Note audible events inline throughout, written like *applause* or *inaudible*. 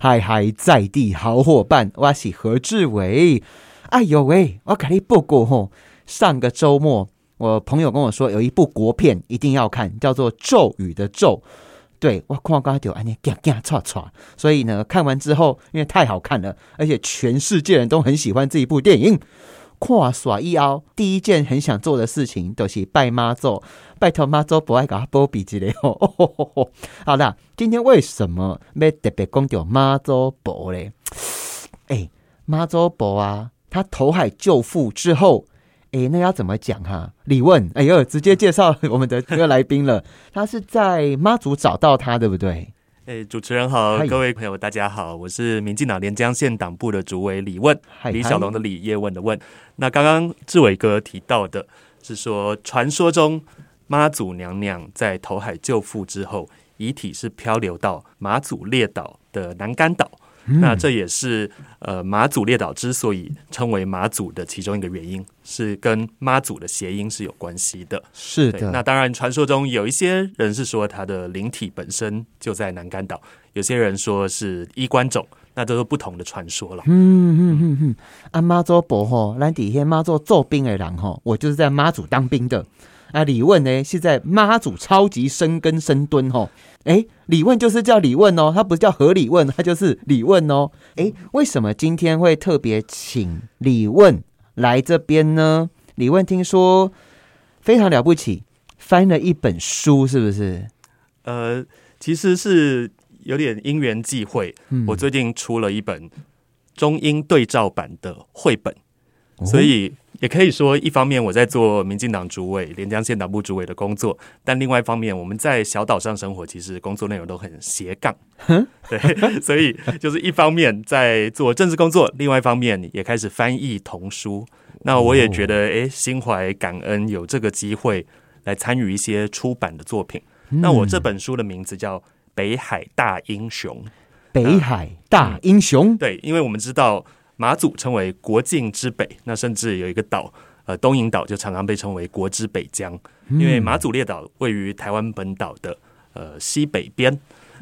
嗨嗨，在地好伙伴，我是何志伟。哎呦喂，我给你报告吼，上个周末我朋友跟我说有一部国片一定要看，叫做《咒语》的咒。对我看刚就安尼嘎嘎唰唰，所以呢，看完之后因为太好看了，而且全世界人都很喜欢这一部电影。跨耍一凹，第一件很想做的事情都是拜妈祖，拜托妈祖不爱搞波比之类哦。*laughs* 好啦，今天为什么要特别讲到妈祖婆嘞？哎，妈祖婆啊，他投海救父之后，哎，那要怎么讲哈？李问，哎呦，直接介绍我们的这个来宾了，他是在妈祖找到他，对不对？哎，主持人好，各位朋友大家好，我是民进党连江县党部的主委李问，李小龙的李，叶问的问。那刚刚志伟哥提到的是说，传说中妈祖娘娘在投海救父之后，遗体是漂流到马祖列岛的南干岛。那这也是呃马祖列岛之所以称为马祖的其中一个原因，是跟妈祖的谐音是有关系的。是的，那当然，传说中有一些人是说他的灵体本身就在南干岛，有些人说是衣冠冢，那都是不同的传说了。嗯嗯嗯嗯，啊妈祖伯吼，咱底下妈祖做兵的人吼，我就是在妈祖当兵的。啊，李问呢是在妈祖超级深根深蹲吼。哎，李问就是叫李问哦，他不是叫何李问，他就是李问哦。哎，为什么今天会特别请李问来这边呢？李问听说非常了不起，翻了一本书，是不是？呃，其实是有点因缘际会。我最近出了一本中英对照版的绘本，所以。也可以说，一方面我在做民进党主委、连江县党部主委的工作，但另外一方面，我们在小岛上生活，其实工作内容都很斜杠。*laughs* 对，所以就是一方面在做政治工作，另外一方面也开始翻译童书。那我也觉得，哎，心怀感恩，有这个机会来参与一些出版的作品。那我这本书的名字叫《北海大英雄》。北海大英雄，对，因为我们知道。马祖称为国境之北，那甚至有一个岛，呃，东引岛就常常被称为国之北疆，因为马祖列岛位于台湾本岛的呃西北边，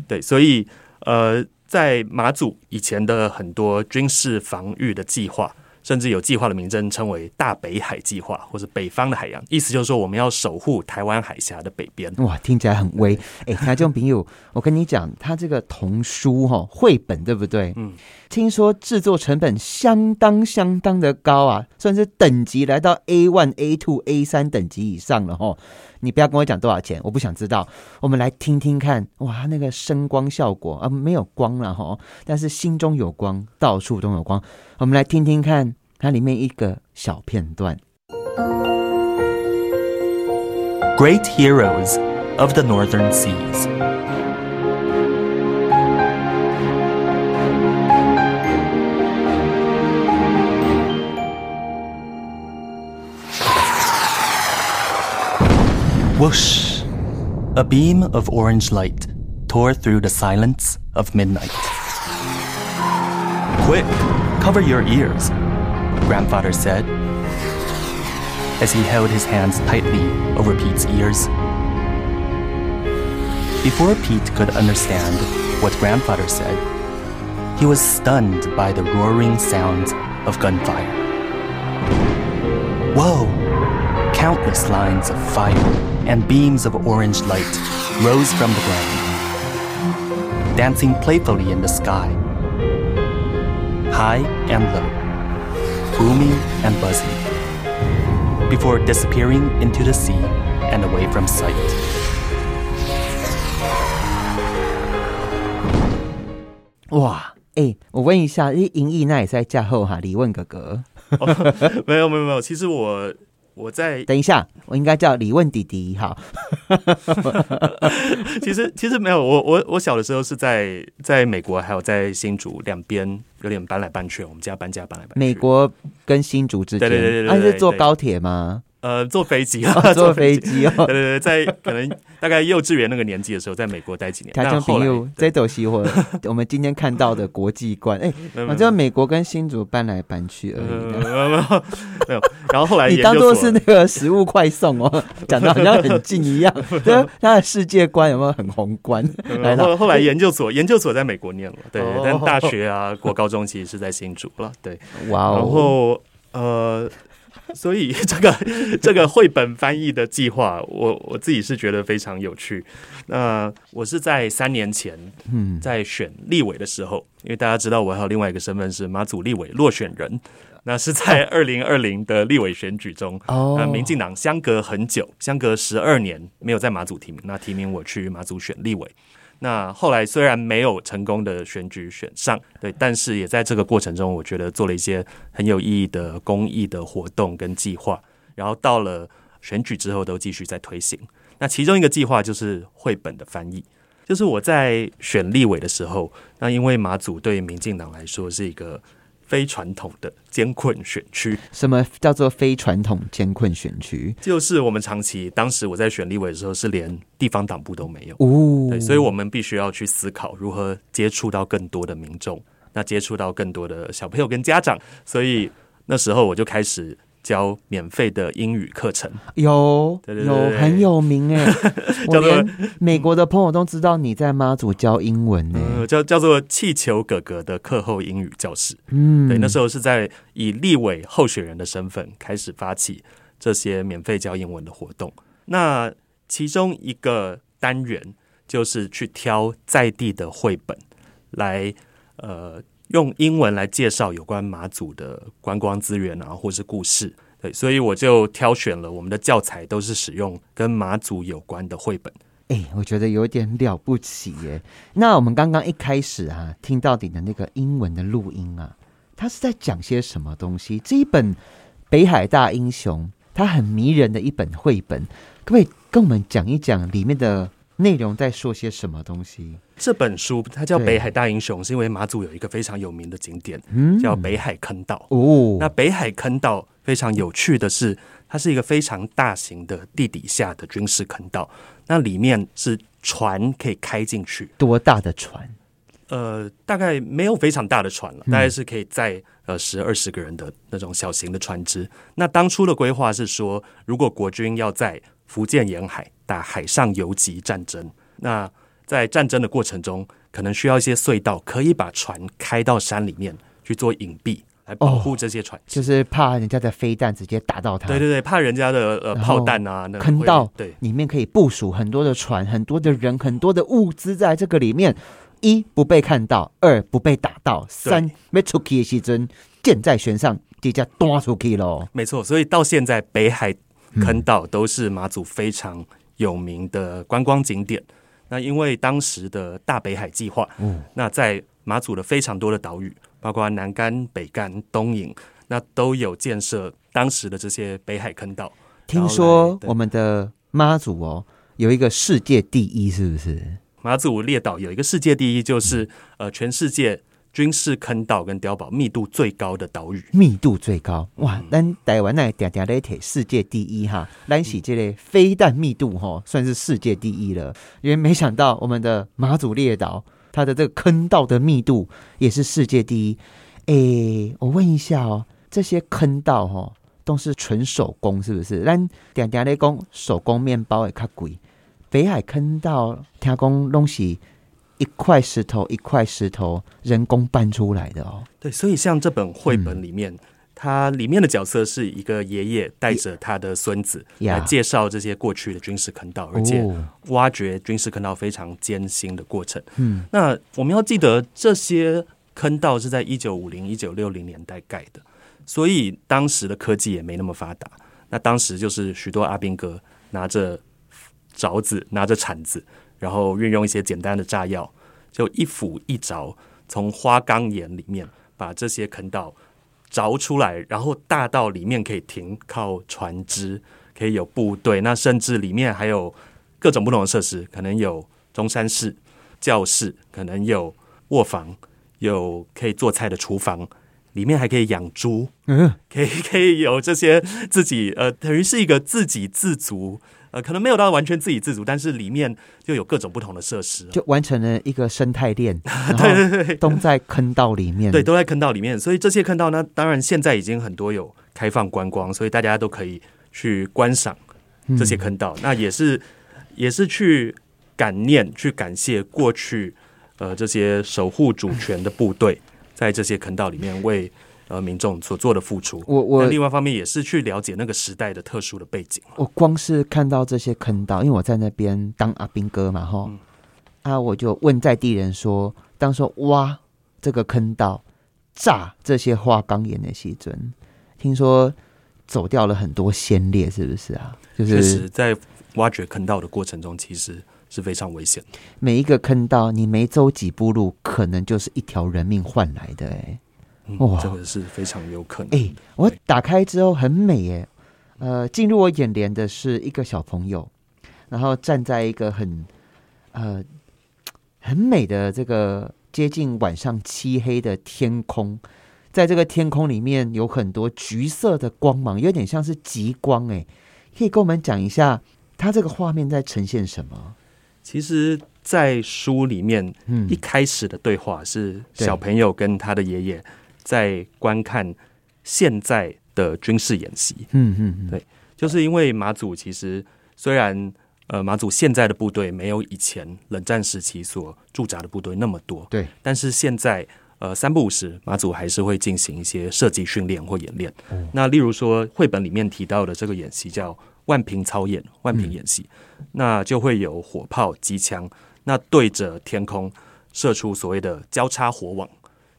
对，所以呃，在马祖以前的很多军事防御的计划。甚至有计划的名称称为“大北海计划”或者“北方的海洋”，意思就是说我们要守护台湾海峡的北边。哇，听起来很威！哎，听众朋友，*laughs* 我跟你讲，他这个童书哈绘本对不对？嗯，听说制作成本相当相当的高啊，算是等级来到 A one、A two、A 三等级以上了哈。你不要跟我讲多少钱，我不想知道。我们来听听看，哇，那个声光效果啊，没有光了哈，但是心中有光，到处都有光。我们来听听看它里面一个小片段。Great heroes of the northern seas. Whoosh! A beam of orange light tore through the silence of midnight. Quick, cover your ears, grandfather said, as he held his hands tightly over Pete's ears. Before Pete could understand what grandfather said, he was stunned by the roaring sounds of gunfire. Whoa! Countless lines of fire and beams of orange light rose from the ground, dancing playfully in the sky, high and low, booming and buzzing, before disappearing into the sea and away from sight. 哇，哎，我问一下，因银翼那也在架后哈？李问哥哥，没有没有没有，其实我 *laughs* 我在等一下，我应该叫李问弟弟哈。*laughs* 其实其实没有，我我我小的时候是在在美国，还有在新竹两边有点搬来搬去，我们家搬家搬来搬去。美国跟新竹之间，对对对对，那是坐高铁吗？呃，坐飞机 *laughs* 啊，*laughs* 坐飞机哦。对对对，在可能 *laughs* 大概幼稚园那个年纪的时候，在美国待几年。他就朋友这都是我我们今天看到的国际观。哎，我知道美国跟新竹搬来搬去而已。没有，然后后来你当做是那个食物快送哦，讲的好像很近一样。对，他的世界观有没有很宏观？然后后来研究所，研究所在美国念了，对，但大学啊，国高中其实是在新竹了。对，哇，然后呃。*laughs* 所以这个 *laughs* 这个绘本翻译的计划，我我自己是觉得非常有趣。那我是在三年前，嗯，在选立委的时候，因为大家知道我还有另外一个身份是马祖立委落选人，那是在二零二零的立委选举中，哦，民进党相隔很久，相隔十二年没有在马祖提名，那提名我去马祖选立委。那后来虽然没有成功的选举选上，对，但是也在这个过程中，我觉得做了一些很有意义的公益的活动跟计划。然后到了选举之后，都继续在推行。那其中一个计划就是绘本的翻译，就是我在选立委的时候，那因为马祖对民进党来说是一个。非传统的艰困选区，什么叫做非传统艰困选区？就是我们长期，当时我在选立委的时候，是连地方党部都没有哦，对，所以我们必须要去思考如何接触到更多的民众，那接触到更多的小朋友跟家长，所以那时候我就开始。教免费的英语课程，有有很有名哎，*laughs* 我连美国的朋友都知道你在妈祖教英文呢，叫叫做气球哥哥的课后英语教室。嗯，对，那时候是在以立委候选人的身份开始发起这些免费教英文的活动。那其中一个单元就是去挑在地的绘本来，呃。用英文来介绍有关马祖的观光资源啊，或是故事，对，所以我就挑选了我们的教材，都是使用跟马祖有关的绘本。哎，我觉得有点了不起耶！那我们刚刚一开始啊，听到你的那个英文的录音啊，它是在讲些什么东西？这一本《北海大英雄》，它很迷人的一本绘本，可不可以跟我们讲一讲里面的？内容在说些什么东西？这本书它叫《北海大英雄》，是因为马祖有一个非常有名的景点，叫北海坑道。哦，那北海坑道非常有趣的是，它是一个非常大型的地底下的军事坑道。那里面是船可以开进去，多大的船？呃，大概没有非常大的船了，大概是可以载呃十二十个人的那种小型的船只。那当初的规划是说，如果国军要在福建沿海打海上游击战争，那在战争的过程中，可能需要一些隧道，可以把船开到山里面去做隐蔽，来保护这些船，就是怕人家的飞弹直接打到它。对对对，怕人家的呃炮弹啊，那坑道对里面可以部署很多的船、很多的人、很多的物资在这个里面，一不被看到，二不被打到，三没出去的时阵箭在弦上，直接端出去喽。没错，所以到现在北海。坑道都是马祖非常有名的观光景点。那因为当时的大北海计划，嗯，那在马祖的非常多的岛屿，包括南干、北干、东引，那都有建设当时的这些北海坑道。听说我们的妈祖哦，有一个世界第一，是不是？马祖列岛有一个世界第一，就是呃，全世界。军事坑道跟碉堡密度最高的岛屿，密度最高哇！咱台湾那点点的铁世界第一哈，咱喜这类飞弹密度哈，算是世界第一了。因为没想到我们的马祖列岛，它的这个坑道的密度也是世界第一。诶，我问一下哦，这些坑道哈都是纯手工是不是？咱点点的工手工面包也较贵，北海坑道听讲东西。一块石头一块石头人工搬出来的哦。对，所以像这本绘本里面，它里面的角色是一个爷爷带着他的孙子来介绍这些过去的军事坑道，而且挖掘军事坑道非常艰辛的过程。嗯，那我们要记得这些坑道是在一九五零一九六零年代盖的，所以当时的科技也没那么发达。那当时就是许多阿兵哥拿着凿子，拿着铲子。然后运用一些简单的炸药，就一斧一凿，从花岗岩里面把这些坑道凿出来，然后大到里面可以停靠船只，可以有部队，那甚至里面还有各种不同的设施，可能有中山室、教室，可能有卧房，有可以做菜的厨房，里面还可以养猪，嗯，可以 *laughs* 可以有这些自己呃，等于是一个自给自足，呃，可能没有到完全自给自足，但是里面就有各种不同的设施，就完成了一个生态链，*laughs* 对对对，都在坑道里面，对，都在坑道里面，所以这些坑道呢，当然现在已经很多有开放观光，所以大家都可以去观赏这些坑道，那也是也是去感念、去感谢过去呃这些守护主权的部队。在这些坑道里面为呃民众所做的付出，我我另外一方面也是去了解那个时代的特殊的背景。我光是看到这些坑道，因为我在那边当阿兵哥嘛，哈啊，我就问在地人说，当说挖这个坑道、炸这些花岗岩的西尊，听说走掉了很多先烈，是不是啊？就是在挖掘坑道的过程中，其实。是非常危险。每一个坑道，你没走几步路，可能就是一条人命换来的。哎，哇，这个是非常有可能。哎，我打开之后很美，耶，呃，进入我眼帘的是一个小朋友，然后站在一个很呃很美的这个接近晚上漆黑的天空，在这个天空里面有很多橘色的光芒，有点像是极光。哎，可以跟我们讲一下，它这个画面在呈现什么？其实，在书里面，一开始的对话是小朋友跟他的爷爷在观看现在的军事演习。嗯嗯，对，就是因为马祖其实虽然呃马祖现在的部队没有以前冷战时期所驻扎的部队那么多，对，但是现在呃三不五时马祖还是会进行一些射击训练或演练。那例如说绘本里面提到的这个演习叫。万平操演，万平演习，那就会有火炮、机枪，那对着天空射出所谓的交叉火网。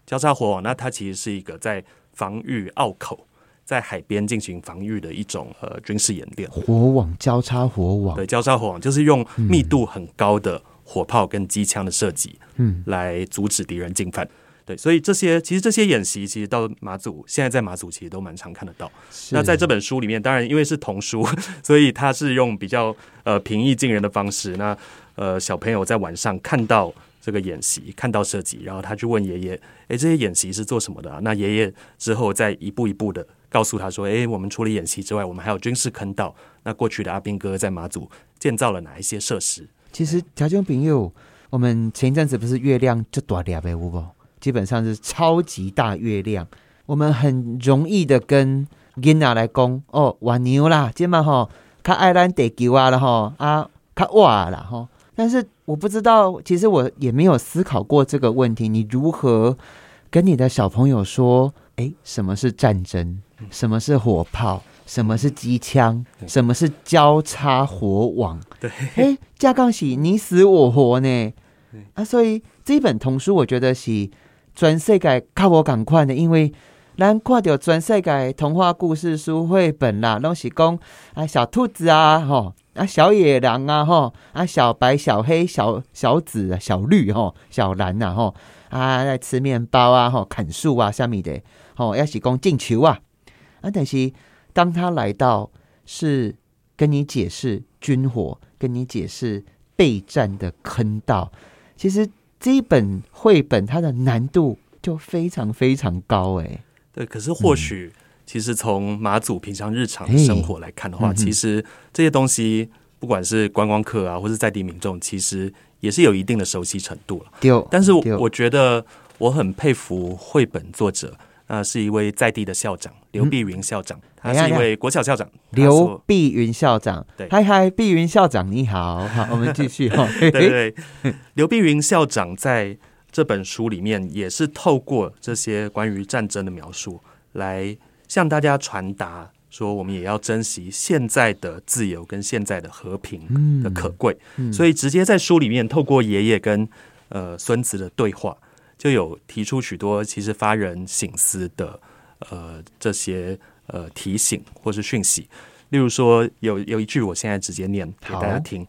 交叉火网，那它其实是一个在防御澳口，在海边进行防御的一种呃军事演练。火网交叉火网，对，交叉火网就是用密度很高的火炮跟机枪的射击，嗯，来阻止敌人进犯。对，所以这些其实这些演习，其实到马祖现在在马祖其实都蛮常看得到。那在这本书里面，当然因为是童书，*laughs* 所以它是用比较呃平易近人的方式。那呃小朋友在晚上看到这个演习，看到设计，然后他去问爷爷：“哎，这些演习是做什么的？”啊？”那爷爷之后再一步一步的告诉他说：“哎，我们除了演习之外，我们还有军事坑道。那过去的阿兵哥在马祖建造了哪一些设施？”其实条件朋友，我们前一阵子不是月亮就大点呗，有不？基本上是超级大月亮，我们很容易的跟 Gina 来讲哦，玩牛啦，今晚哈，看爱兰地球啊了吼啊，看哇了吼。但是我不知道，其实我也没有思考过这个问题。你如何跟你的小朋友说？哎，什么是战争？什么是火炮？什么是机枪？什么是交叉火网？对，*laughs* 哎，架杠喜你死我活呢？啊，所以这一本童书，我觉得是。全世界靠我赶快的，因为咱看到全世界童话故事书绘本啦，拢是讲啊小兔子啊，吼啊小野狼啊，吼啊小白、小黑、小小紫、小绿，吼小蓝呐，吼啊在吃面包啊，吼砍树啊，下面的，吼要是讲进球啊，啊但是当他来到是跟你解释军火，跟你解释备战的坑道，其实。这一本绘本，它的难度就非常非常高，哎，对。可是或许，其实从马祖平常日常生活来看的话，其实这些东西，不管是观光客啊，或是在地民众，其实也是有一定的熟悉程度了。丢，但是我觉得我很佩服绘本作者。啊，是一位在地的校长刘碧云校长，他是一位国小校长。刘碧云校长，对，嗨嗨，碧云校长你好，好，我们继续 *laughs* 哈。对对，刘碧云校长在这本书里面也是透过这些关于战争的描述，来向大家传达说，我们也要珍惜现在的自由跟现在的和平的可贵。所以直接在书里面透过爷爷跟呃孙子的对话。就有提出许多其实发人省思的呃这些呃提醒或是讯息，例如说有有一句我现在直接念给大家听。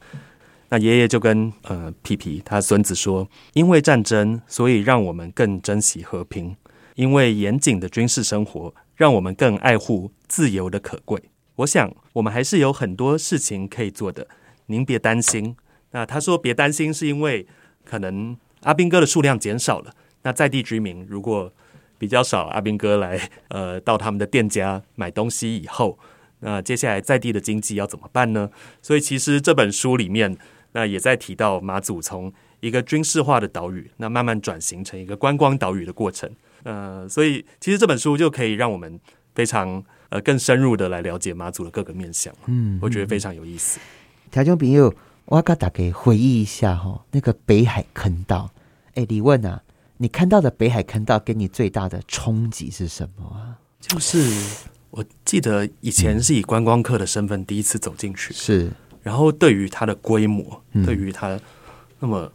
那爷爷就跟呃皮皮他孙子说：“因为战争，所以让我们更珍惜和平；因为严谨的军事生活，让我们更爱护自由的可贵。我想我们还是有很多事情可以做的，您别担心。”那他说别担心，是因为可能。阿兵哥的数量减少了，那在地居民如果比较少阿兵哥来呃到他们的店家买东西以后，那接下来在地的经济要怎么办呢？所以其实这本书里面，那也在提到马祖从一个军事化的岛屿，那慢慢转型成一个观光岛屿的过程。呃，所以其实这本书就可以让我们非常呃更深入的来了解妈祖的各个面相。嗯，我觉得非常有意思。条件朋友，我给大家回忆一下哈，那个北海坑道。哎，李问啊，你看到的北海坑道给你最大的冲击是什么啊？就是我记得以前是以观光客的身份第一次走进去，是，然后对于它的规模，对于它那么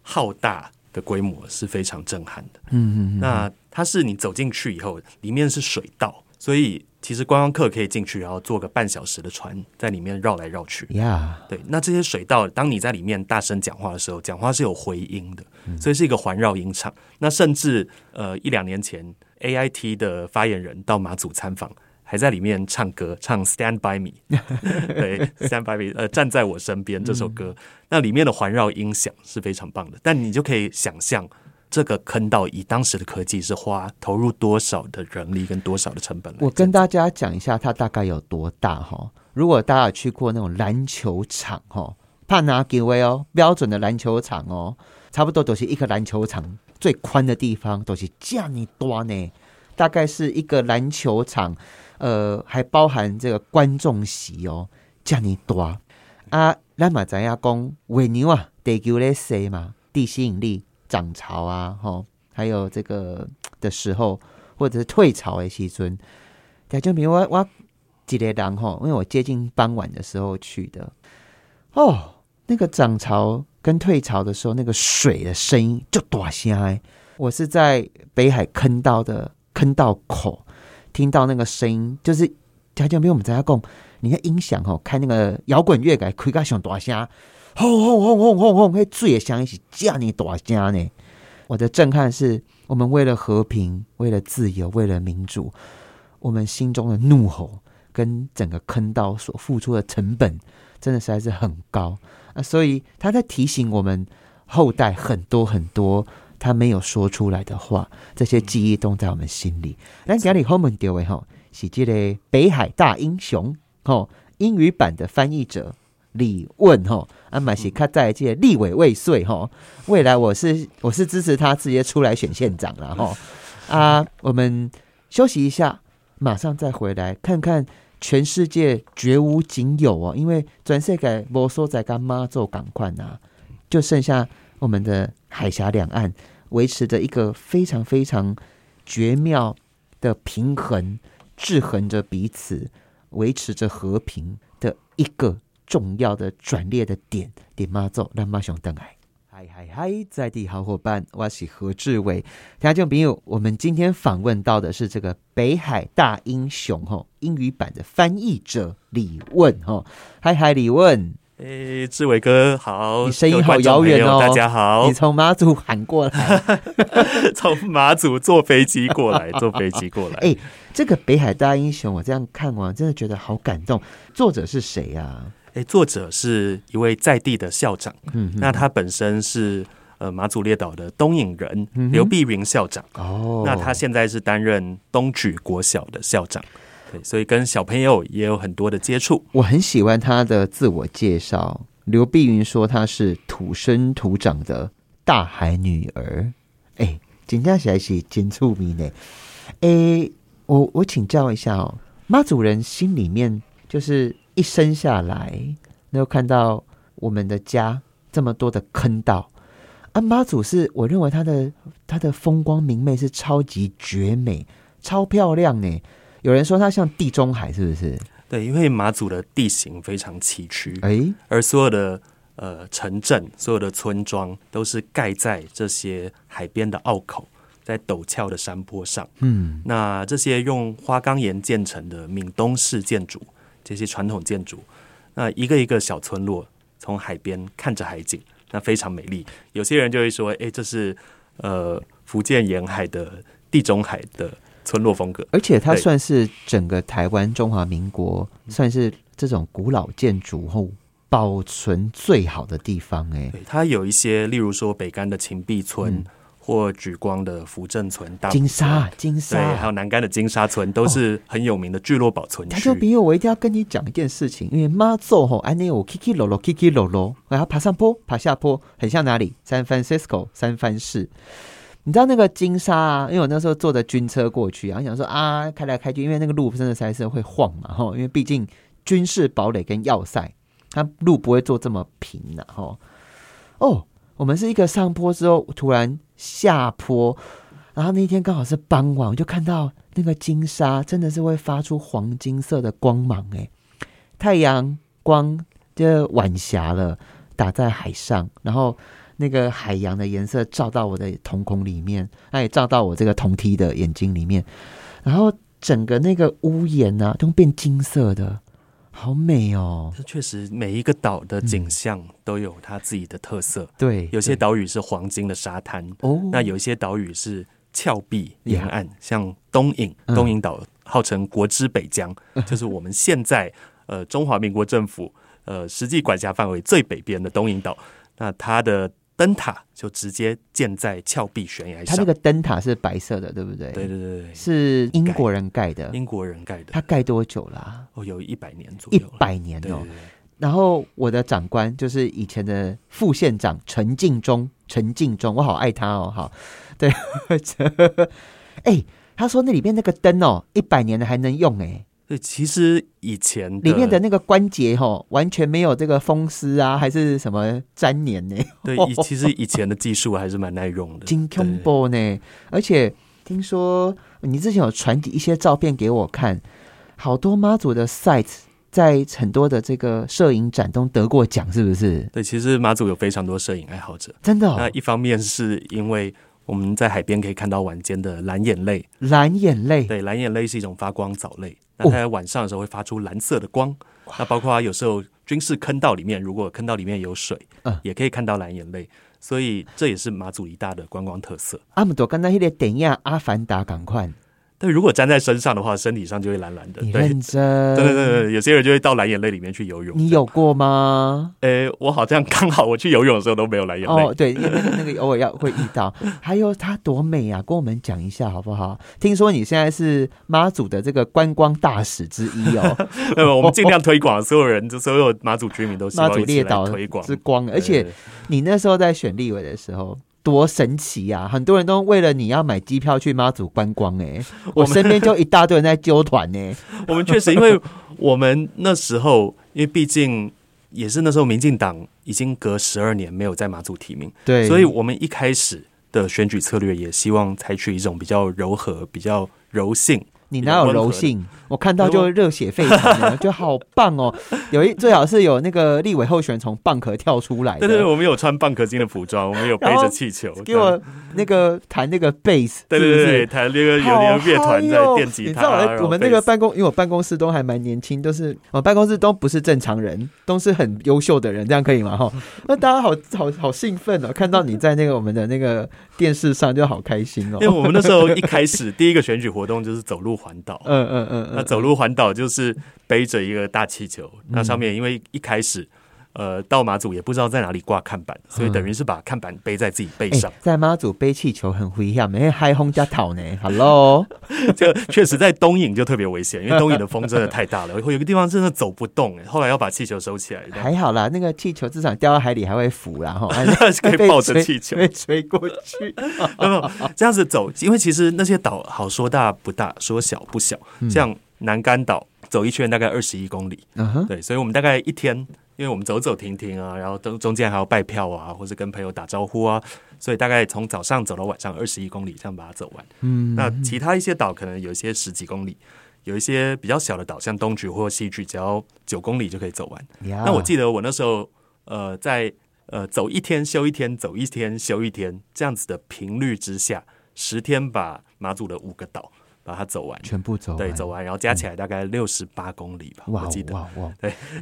浩大的规模是非常震撼的。嗯嗯，那它是你走进去以后，里面是水道，所以。其实观光客可以进去，然后坐个半小时的船，在里面绕来绕去。呀，对，那这些水道，当你在里面大声讲话的时候，讲话是有回音的，所以是一个环绕音场。那甚至呃一两年前，A I T 的发言人到马祖参访，还在里面唱歌，唱 Stand by me，*laughs* 对，Stand by me，呃，站在我身边这首歌，那里面的环绕音响是非常棒的。但你就可以想象。这个坑道以当时的科技是花投入多少的人力跟多少的成本？我跟大家讲一下，它大概有多大哈？如果大家有去过那种篮球场哈，帕纳吉威哦，标准的篮球场哦，差不多都是一个篮球场最宽的地方都是这样多呢，大概是一个篮球场，呃，还包含这个观众席哦，这样多啊。那么咱要讲维牛啊，地球的 C 嘛，地吸引力。涨潮啊，吼，还有这个的时候，或者是退潮的时阵，台就比如我我几个人吼，因为我接近傍晚的时候去的，哦，那个涨潮跟退潮的时候，那个水的声音就大声。我是在北海坑道的坑道口听到那个声音，就是台就比如我们在家讲，你看音响吼，开那个摇滚乐改开个上大声。轰轰轰轰轰轰！嘿，最响一起叫你大家呢！我的震撼是我们为了和平、为了自由、为了民主，我们心中的怒吼跟整个坑道所付出的成本，真的实在是很高啊！所以他在提醒我们后代很多很多他没有说出来的话，这些记忆都在我们心里。那家里后面丢位哈，是这个北海大英雄吼，英语版的翻译者。李问哈，阿马西卡在届立委未遂哈，未来我是我是支持他直接出来选县长了哈 *laughs* 啊，我们休息一下，马上再回来看看全世界绝无仅有哦，因为转世改摩梭在干妈做港款呐，就剩下我们的海峡两岸维持着一个非常非常绝妙的平衡，制衡着彼此，维持着和平的一个。重要的转捩的点，点妈做让妈熊登来。嗨嗨嗨，在地好伙伴，我是何志伟。听众朋友，我们今天访问到的是这个北海大英雄吼英语版的翻译者李问吼。嗨嗨，李问，诶，志伟哥好，你声音好遥远哦。大家好，你从马祖喊过来，*laughs* 从马祖坐飞机过来，坐飞机过来。*laughs* 哎，这个北海大英雄，我这样看完，真的觉得好感动。作者是谁呀？哎，作者是一位在地的校长，嗯，那他本身是呃马祖列岛的东引人，刘碧云校长，哦，那他现在是担任东莒国小的校长，对，所以跟小朋友也有很多的接触。我很喜欢他的自我介绍，刘碧云说他是土生土长的大海女儿，哎，紧张起来是真出名呢。哎，我我请教一下哦，妈祖人心里面就是。一生下来，没有看到我们的家这么多的坑道。啊妈祖是我认为她的她的风光明媚是超级绝美、超漂亮呢。有人说它像地中海，是不是？对，因为马祖的地形非常崎岖，哎，而所有的呃城镇、所有的村庄都是盖在这些海边的澳口，在陡峭的山坡上。嗯，那这些用花岗岩建成的闽东式建筑。这些传统建筑，那一个一个小村落，从海边看着海景，那非常美丽。有些人就会说：“哎，这是呃福建沿海的地中海的村落风格。”而且它算是整个台湾中华民国算是这种古老建筑后保存最好的地方。哎，它有一些，例如说北干的秦壁村。或举光的福正村、大金沙、金沙，金对，沙，还有南竿的金沙村，都是很有名的聚落保存区他就。朋友，我一定要跟你讲一件事情，因为妈祖吼，安内我 Kiki 喽喽 Kiki 喽喽，我要爬上坡，爬下坡，很像哪里？San Francisco 三藩市。你知道那个金沙啊？因为我那时候坐着军车过去啊，想说啊，开来开去，因为那个路真的实在是会晃嘛，哈，因为毕竟军事堡垒跟要塞，它路不会做这么平的、哈。哦，我们是一个上坡之后，突然下坡，然后那天刚好是傍晚，我就看到那个金沙真的是会发出黄金色的光芒，哎，太阳光就晚霞了，打在海上，然后那个海洋的颜色照到我的瞳孔里面，那也照到我这个铜梯的眼睛里面，然后整个那个屋檐呢、都变金色的，好美哦。这确实每一个岛的景象都有它自己的特色，对，有些对岛屿是黄金的沙滩，哦，那有一些岛屿是峭壁沿岸，像东引，东引岛号称国之北疆，就是我们现在呃中华民国政府呃实际管辖范围最北边的东引岛，那它的灯塔就直接建在峭壁悬崖上。它那个灯塔是白色的，对不对？对对对对，是英国人盖的。英国人盖的，它盖多久啦、哦有一百年左右一，百年哦。对对对然后我的长官就是以前的副县长陈敬忠，陈敬忠，我好爱他哦，好，对，*laughs* 哎、他说那里面那个灯哦，一百年了还能用哎，对，其实以前里面的那个关节哦，完全没有这个风湿啊，还是什么粘连呢，*laughs* 对以其实以前的技术还是蛮耐用的，*laughs* 金对 combo 呢，而且听说你之前有传递一些照片给我看，好多妈祖的 site 在很多的这个摄影展中得过奖，是不是？对，其实马祖有非常多摄影爱好者。真的、哦，那一方面是因为我们在海边可以看到晚间的蓝眼泪，蓝眼泪，对，蓝眼泪是一种发光藻类，哦。那它在晚上的时候会发出蓝色的光。那包括有时候军事坑道里面，如果坑道里面有水，嗯。也可以看到蓝眼泪，所以这也是马祖一大的观光特色。阿姆多刚才那个电影《阿凡达》赶快，但如果粘在身上的话，身体上就会蓝蓝的。对，你认真？对对对对，有些人就会到蓝眼泪里面去游泳。你有过吗？诶，*laughs* 我好像刚好我去游泳的时候都没有蓝眼泪。哦，对，因为那个那个偶尔要会遇到。*laughs* 还有它多美啊，跟我们讲一下好不好？听说你现在是妈祖的这个观光大使之一哦，*laughs* 呃，我们尽量推广，所有人，就所有妈祖居民都希妈祖列岛推广之光，而且你那时候在选立委的时候。多神奇呀、很多人都为了你要买机票去妈祖观光哎、*laughs* 我身边就一大堆人在揪团呢。*laughs* 我们确实，因为我们那时候，因为毕竟也是那时候民进党已经隔十二年没有在马祖提名，对，所以我们一开始的选举策略也希望采取一种比较柔和、比较柔性。你哪有柔性？我看到就热血沸腾了，*laughs* 就好棒哦！有一最好是有那个立委候选人从蚌壳跳出来的，对对对，我们有穿蚌壳金的服装，我们有背着气球，给我那个弹那个贝斯，对对对对，弹那个有那个乐团在电吉他你知道我们那个办公，因为我办公室都还蛮年轻，都是我办公室都不是正常人，都是很优秀的人，这样可以吗？哈，那大家好好好兴奋哦，看到你在那个我们的那个电视上就好开心哦因为。我们那时候一开始第一个选举活动就是走路环岛，*laughs* 嗯嗯嗯嗯，那走路环岛就是背着一个大气球，那上面因为一开始呃到马祖也不知道在哪里挂看板，所以等于是把看板背在自己背哎上。在妈祖背气球很危险，没嗨轰加讨呢。*laughs* Hello，这个确实在东引就特别危险，因为东引的风真的太大了，*laughs* 会有个地方真的走不动，哎后来要把气球收起来，还好啦，那个气球至少掉到海里还会浮啦哈，*laughs* 可以抱着吹气球被吹过去。没有这样子走，因为其实那些岛好说大不大，说小不小，像南竿岛走一圈大概二十一公里，嗯哼，对，所以我们大概一天，因为我们走走停停啊，然后中中间还要拜票啊，或者跟朋友打招呼啊，所以大概从早上走到晚上二十一公里，这样把它走完。嗯，那其他一些岛可能有一些十几公里，有一些比较小的岛，像东莒或西莒，只要九公里就可以走完。那我记得我那时候呃在呃走一天休一天，走一天休一天这样子的频率之下，十天把马祖的五个岛把它走完。全部走完，对，走完，然后加起来大概六十八公里吧，哇我记得。哇哇！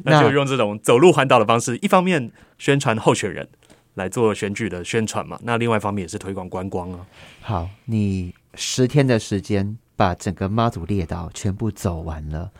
那就用这种走路环岛的方式，一方面宣传候选人来做选举的宣传嘛，那另外一方面也是推广观光啊。好，你十天的时间把整个妈祖列岛全部走完了。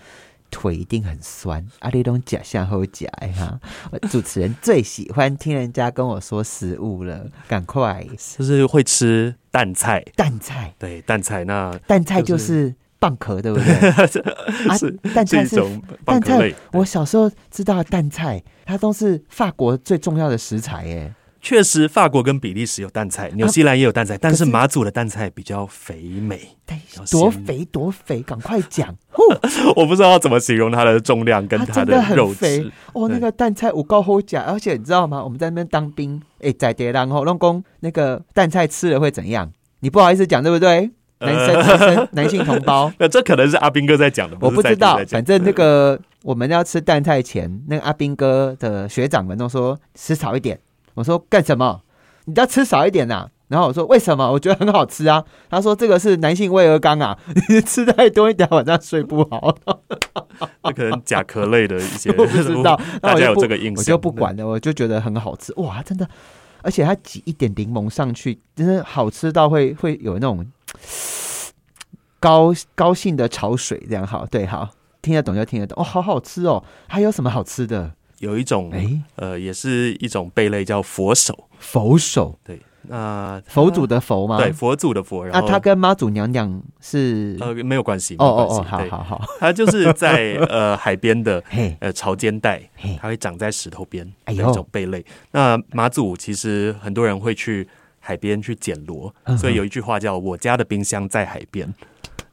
腿一定很酸。阿里东假象后假哈，*laughs* 主持人最喜欢听人家跟我说食物了，赶快就是会吃蛋菜，蛋菜，对蛋菜，那蛋菜就是蚌壳，对不对？*laughs* 啊是蛋菜是是蛋菜我小时候知道的蛋菜，它都是法国最重要的食材耶。确实，法国跟比利时有蛋菜，纽西兰也有蛋菜，但是是马祖的蛋菜比较肥美。多肥多肥，*laughs* 赶快讲！呼，我不知道怎么形容它的重量跟它的很肉肥质。哦，那对个蛋菜我高好假，而且你知道吗？我们在那边当兵，哎，在叠然后弄公那个蛋菜吃了会怎样？你不好意思讲对不对？男生、男生、男性同胞，那 *laughs* 这可能是阿兵哥在讲的，我不知道反正那个我们要吃蛋菜前，那个阿兵哥的学长们都说吃少一点。我说干什么？你要吃少一点呐、然后我说为什么？我觉得很好吃啊。他说这个是男性胃儿刚啊，*laughs* 你吃太多一点晚上睡不好。*laughs* 那可能甲壳类的一些，*laughs* 我不知道，那大家有这个印象，我就不管了，我就觉得很好吃哇，真的，而且它挤一点柠檬上去，真的好吃到会会有那种高高兴的潮水，这样好，对，好，听得懂就听得懂，哦，好好吃哦，还有什么好吃的？有一种哎，呃，也是一种贝类叫佛手，佛手，对，那佛祖的佛吗？对，佛祖的佛，然那后他跟妈祖娘娘是？呃没有关系，哦哦哦，好好好，它就是在呃海边的 *laughs* 嘿，呃潮间带嘿，它会长在石头边的一种贝类。那妈祖其实很多人会去海边去捡螺，嗯所以有一句话叫“我家的冰箱在海边”。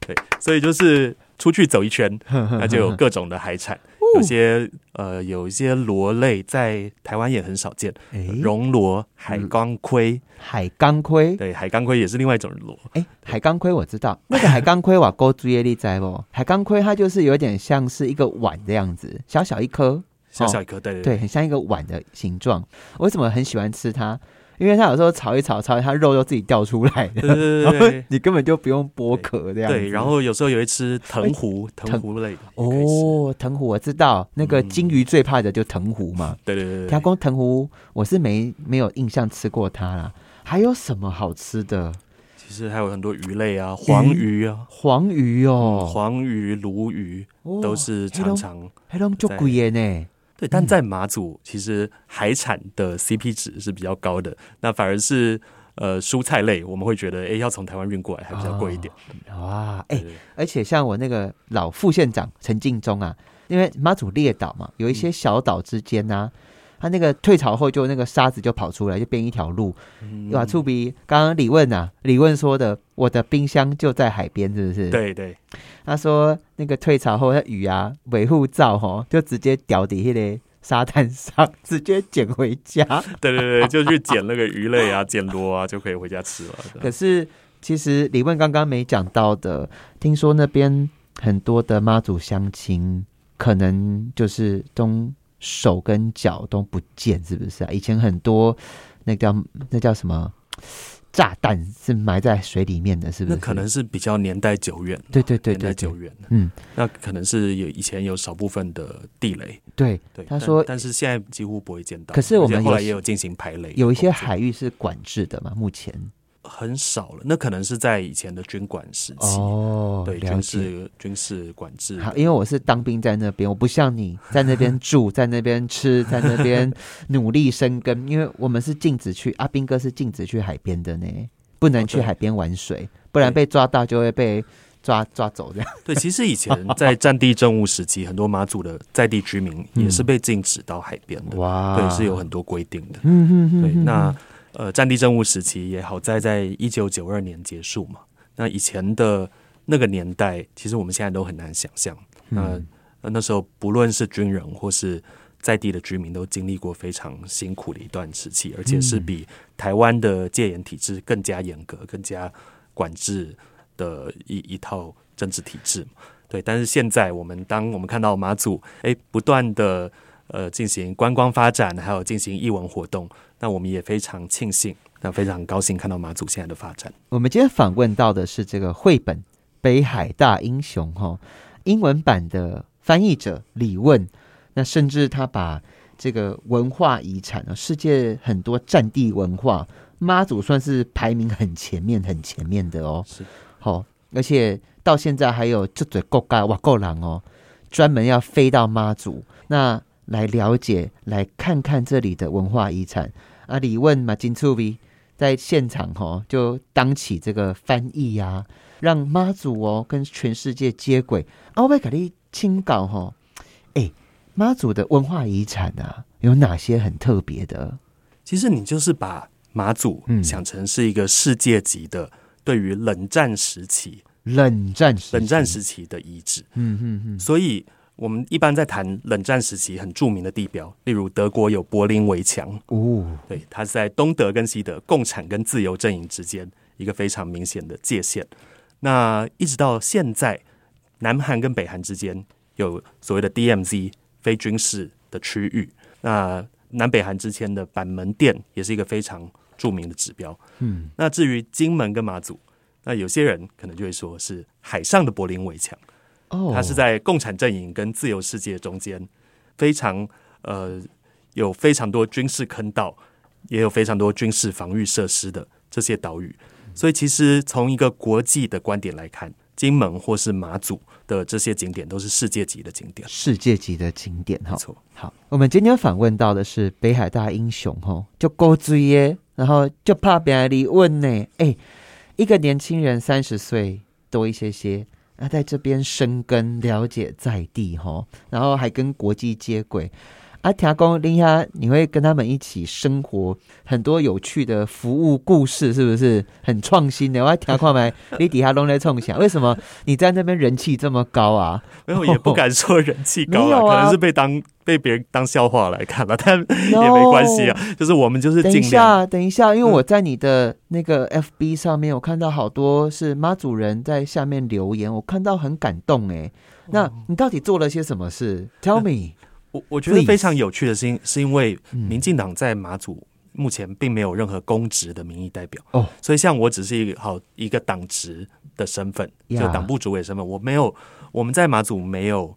对，所以就是出去走一圈，*laughs* 那就有各种的海产，有些呃有一些螺类在台湾也很少见，哎，熔螺、海钢盔，海钢盔，对，海钢盔也是另外一种螺。哎，海钢盔我知道，那个海钢盔我勾注意力在不？*laughs* 海钢盔它就是有点像是一个碗的样子，小小一颗，小小一颗，对对对，很像一个碗的形状。我为什么很喜欢吃它？因为它有时候炒一炒，炒它肉就自己掉出来对了，对对对 *laughs* 你根本就不用剥壳这样子。对，然后有时候有一吃藤壶，藤壶类的哦，藤壶我知道，那个嗯金鱼最怕的就藤壶嘛。对对对对加工藤壶我是没没有印象吃过它啦。还有什么好吃的？其实还有很多鱼类啊，黄鱼啊，黄鱼哦，黄鱼、鲈鱼哦都是常常黑龙就贵耶呢。对，但在马祖其实海产的 CP 值是比较高的，那反而是呃蔬菜类，我们会觉得诶要从台湾运过来还比较贵一点。哇，哎、对对而且像我那个老副县长陈敬忠啊，因为马祖列岛嘛，有一些小岛之间呐、他那个退潮后就那个沙子就跑出来，就变一条路。嗯对吧？触鼻刚刚李问啊，李问说的，我的冰箱就在海边，是不是？。对对，他说那个退潮后的鱼啊，维护罩吼，就直接掉底那个沙滩上，*laughs* 直接捡回家。对对对，就去捡那个鱼类啊，捡螺啊，就可以回家吃了。可是其实李问刚刚没讲到的，听说那边很多的妈祖乡亲，可能就是都手跟脚都不见，是不是啊？以前很多那叫那叫什么炸弹是埋在水里面的，是不是？那可能是比较年代久远，对对对年代久远。嗯，那可能是有以前有少部分的地雷，对。对。他说但是现在几乎不会见到。可是我们后来有也有进行排雷，有一些海域是管制的嘛，目前很少了，那可能是在以前的军管时期。哦，对军。事军事管制，*laughs* 好，因为我是当兵在那边，我不像你在那边住，在那边吃，在那边努力生根。因为我们是禁止去，阿兵哥是禁止去海边的呢，不能去海边玩水，不然被抓到就会被抓抓走这样。对，其实以前在战地政务时期，很多马祖的在地居民也是被禁止到海边的，哇对，是有很多规定的。嗯嗯嗯对，那呃，战地政务时期也好在在一九九二年结束嘛。那以前的那个年代，其实我们现在都很难想象。那嗯那那时候，不论是军人或是在地的居民，都经历过非常辛苦的一段时期，而且是嗯比台湾的戒严体制更加严格、更加管制的一一套政治体制。对，但是现在我们当我们看到马祖诶不断的呃进行观光发展，还有进行艺文活动，那我们也非常庆幸，那非常高兴看到马祖现在的发展。我们今天访问到的是这个绘本《北海大英雄》哈，英文版的翻译者李问，那甚至他把这个文化遗产啊，世界很多战地文化，妈祖算是排名很前面、很前面的哦。是，好、而且到现在还有这嘴够盖哇够狼哦，专门要飞到妈祖，那来了解、来看看这里的文化遗产。啊，李问马金处比在现场哈，就当起这个翻译呀，让妈祖哦跟全世界接轨。啊，我被给你清稿哈，哎，妈祖的文化遗产啊，有哪些很特别的？其实你就是把马祖想成是一个世界级的，对于冷战时期、冷战冷战时期的遗址。嗯嗯嗯。所以我们一般在谈冷战时期很著名的地标，例如德国有柏林围墙。哦，对，它是在东德跟西德、共产跟自由阵营之间一个非常明显的界限。那一直到现在，南韩跟北韩之间有所谓的 DMZ 非军事的区域。那南北韩之间的板门店也是一个非常著名的指标。嗯，那至于金门跟马祖，那有些人可能就会说是海上的柏林围墙。哦，它是在共产阵营跟自由世界中间，非常呃有非常多军事坑道，也有非常多军事防御设施的这些岛屿。所以，其实从一个国际的观点来看。金门或是马祖的这些景点都是世界级的景点，世界级的景点哈。错，好，我们今天访问到的是北海大英雄哈，就高追耶，然后就怕别人离问呢。哎，一个年轻人三十岁多一些些，那在这边生根，了解在地哈，然后还跟国际接轨。啊，田公林下，你会跟他们一起生活，很多有趣的服务故事，是不是很创新的？我听看没？*laughs* 你底下弄在冲下，为什么你在那边人气这么高啊？没有，也不敢说人气高啊，*laughs* 可能是被当被别人当笑话来看了，但 *laughs* 也没关系啊。就是我们就是等一下，等一下，因为我在你的那个 FB 上面，我看到好多是妈祖人在下面留言，我看到很感动哎。那你到底做了些什么事？Tell me。我我觉得非常有趣的是，因是因为民进党在马祖目前并没有任何公职的民意代表。哦，所以像我只是一个好一个党职的身份，就党部主委身份，我没有我们在马祖没有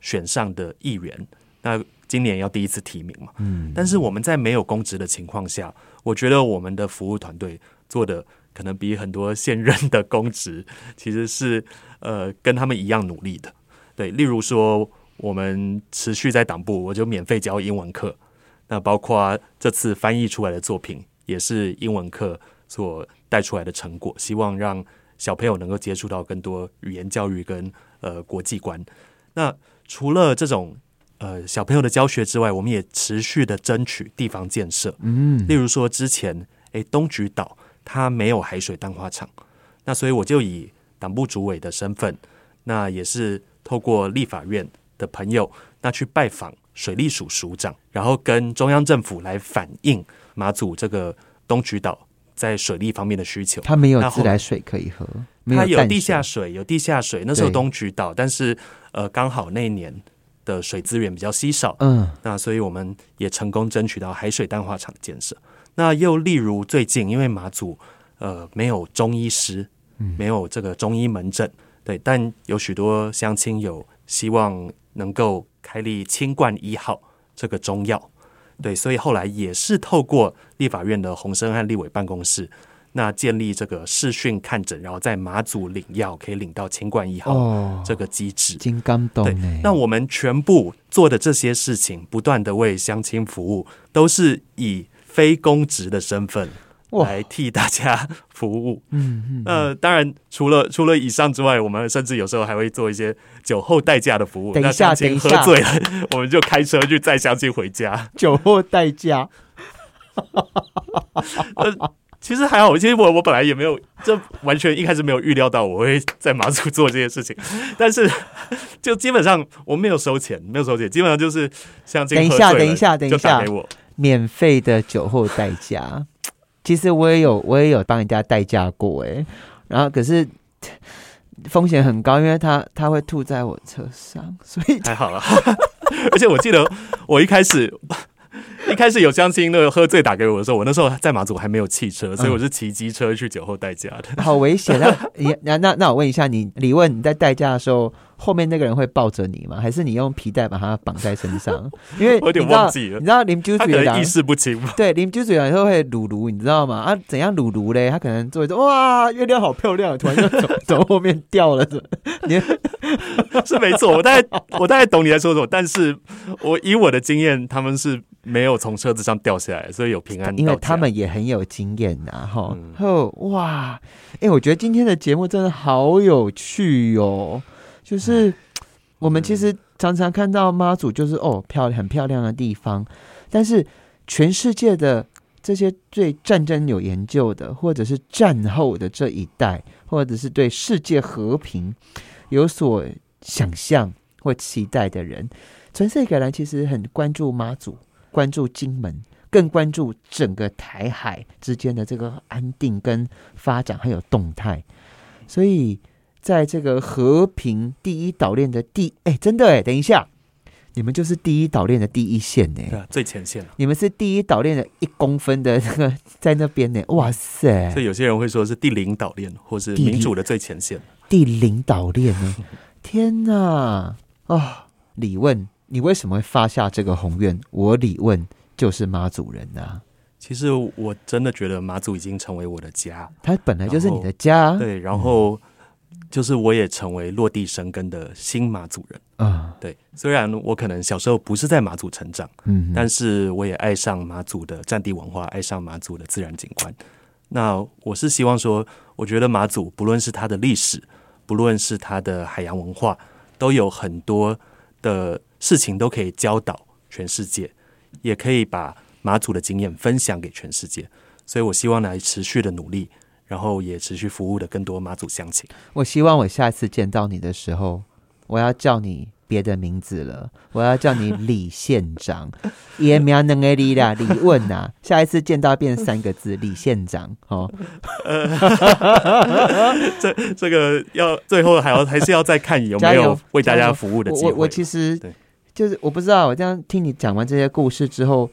选上的议员，那今年要第一次提名嘛，嗯，但是我们在没有公职的情况下，我觉得我们的服务团队做的可能比很多现任的公职其实是呃跟他们一样努力的，对，例如说。我们持续在党部，我就免费教英文课。那包括这次翻译出来的作品，也是英文课所带出来的成果。希望让小朋友能够接触到更多语言教育跟呃国际观。那除了这种呃小朋友的教学之外，我们也持续的争取地方建设。嗯，例如说之前诶东莒岛它没有海水淡化厂，那所以我就以党部主委的身份，那也是透过立法院。的朋友，那去拜访水利署署长，然后跟中央政府来反映马祖这个东莒岛在水利方面的需求。他没有自来水可以喝，他有地下水，有地下水。那时候东莒岛，但是呃，刚好那一年的水资源比较稀少，嗯，那所以我们也成功争取到海水淡化厂的建设。那又例如最近，因为马祖呃没有中医师，没有这个中医门诊，对，但有许多乡亲有希望。能够开立清冠一号这个中药，对，所以后来也是透过立法院的洪生和立委办公室，那建立这个视讯看诊，然后在马祖领药可以领到清冠一号这个机制。金刚洞，对，那我们全部做的这些事情，不断的为乡亲服务，都是以非公职的身份。来替大家服务，嗯嗯，呃，当然除了除了以上之外，我们甚至有时候还会做一些酒后代驾的服务。等一下，等喝醉了，*laughs* 我们就开车去载相亲回家。酒后代驾，*laughs* 呃，其实还好，其实我我本来也没有，这完全一开始没有预料到我会在马祖做这些事情，*laughs* 但是就基本上我没有收钱，没有收钱，基本上就是像这个。等一下，等一下，等一下，给我免费的酒后代驾。其实我也有，我也有帮人家代驾过哎，然后可是风险很高，因为他他会吐在我车上，所以太好了。*laughs* 而且我记得我一开始 *laughs* 一开始有相亲那个喝醉打给我的时候，我那时候在马祖还没有汽车，所以我是骑机车去酒后代驾的，*laughs* 好危险啊！*laughs* 那那那我问一下你，李问你在代驾的时候。后面那个人会抱着你吗？还是你用皮带把他绑在身上？因为我有点忘记了，你知道林九嘴的意识不清吗？对，林九嘴有时候会撸撸，你知道吗？啊，怎样撸撸嘞？他可能做一做，哇，月亮好漂亮，突然就走走后面掉了，你是没错，我大概我大概懂你在说什么，但是我以我的经验，他们是没有从车子上掉下来，所以有平安。因为他们也很有经验呐，哈嗯。哦，哇，哎，我觉得今天的节目真的好有趣哟。就是我们其实常常看到妈祖，就是哦，漂亮很漂亮的地方，但是全世界的这些对战争有研究的，或者是战后的这一代，或者是对世界和平有所想象或期待的人，全世界人其实很关注妈祖，关注金门，更关注整个台海之间的这个安定跟发展还有动态，所以在这个和平第一岛链的第哎，真的哎，等一下，你们就是第一岛链的第一线呢。对啊，最前线了。你们是第一岛链的一公分的那个在那边呢，哇塞！所以有些人会说是第零岛链，或是民主的最前线。第零岛链呢？天哪！啊、李问，你为什么会发下这个宏愿？我李问就是妈祖人呐、其实我真的觉得马祖已经成为我的家，它本来就是你的家，对，然后就是我也成为落地生根的新马祖人。啊，对，虽然我可能小时候不是在马祖成长，嗯，但是我也爱上马祖的战地文化，爱上马祖的自然景观。那我是希望说，我觉得马祖不论是它的历史，不论是它的海洋文化，都有很多的事情都可以教导全世界，也可以把马祖的经验分享给全世界。所以我希望来持续的努力，然后也持续服务的更多马祖乡亲。我希望我下次见到你的时候，我要叫你别的名字了，我要叫你李县长，也苗能个李啦，李问呐。下一次见到变三个字，李县长哦。*laughs* 这这个要最后还要还是要再看有没有为大家服务的机会。我其实对就是我不知道，我这样听你讲完这些故事之后，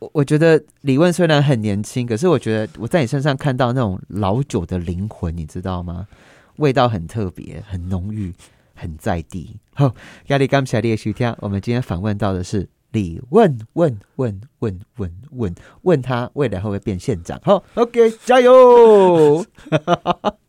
我我觉得李问虽然很年轻，可是我觉得我在你身上看到那种老酒的灵魂，你知道吗？味道很特别，很浓郁，很在地。好，压力刚起来的收听，我们今天访问到的是李问，问问问问问问他未来会不会变县长？好，OK，加油！*laughs*